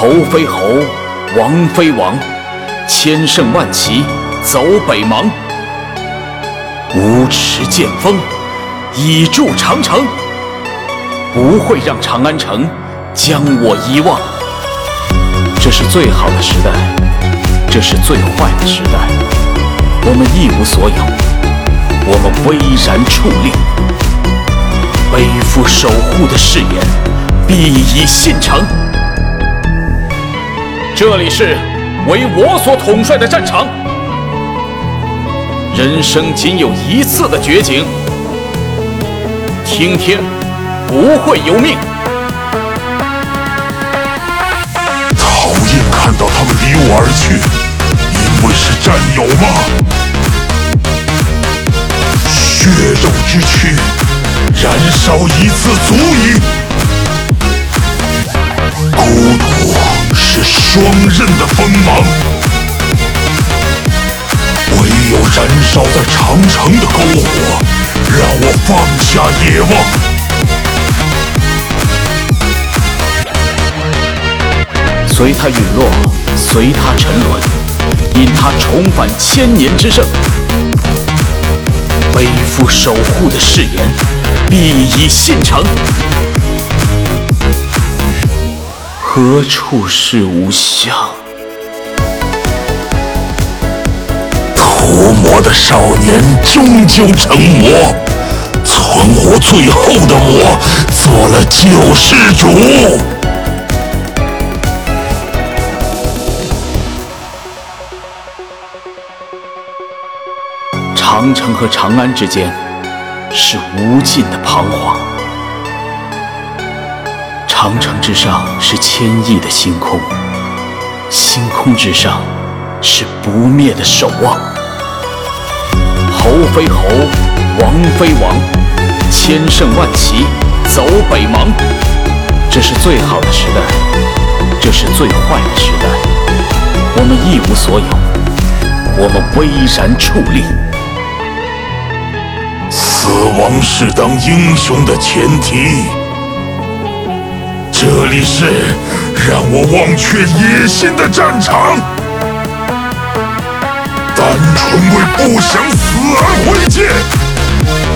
侯非侯，王非王，千乘万骑走北邙。无耻剑锋，以筑长城，不会让长安城将我遗忘。这是最好的时代，这是最坏的时代。我们一无所有，我们巍然矗立，背负守护的誓言，必以信诚。这里是为我所统帅的战场，人生仅有一次的绝景，听天不会由命。讨厌看到他们离我而去，因为是战友吗？血肉之躯，燃烧一次足矣。双刃的锋芒，唯有燃烧在长城的篝火，让我放下野望。随他陨落，随他沉沦，因他重返千年之盛，背负守护的誓言，必以信诚。何处是吾乡？屠魔的少年终究成魔，存活最后的我，做了救世主。长城和长安之间是无尽的彷徨，长城之上是千亿的星空，星空之上是不灭的守望。侯非侯，王非王，千乘万骑走北邙。这是最好的时代，这是最坏的时代。我们一无所有，我们巍然矗立。死亡是当英雄的前提。这里是让我忘却野心的战场，单纯为不想死而挥剑。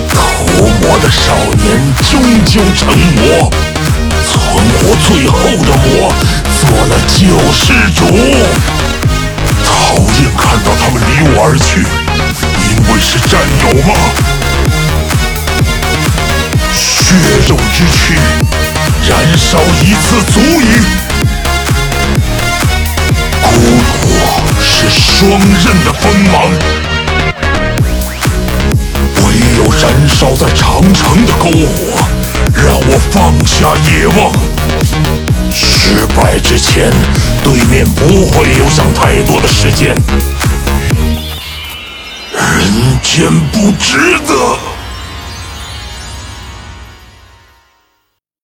屠魔的少年终究成魔，存活最后的魔做了救世主。讨厌看到他们离我而去，因为是战友吗？血肉之躯，燃烧一次足矣。孤独是双刃的锋芒，唯有燃烧在长城的篝火，让我放下野望。失败之前，对面不会留下太多的时间。人间不值得。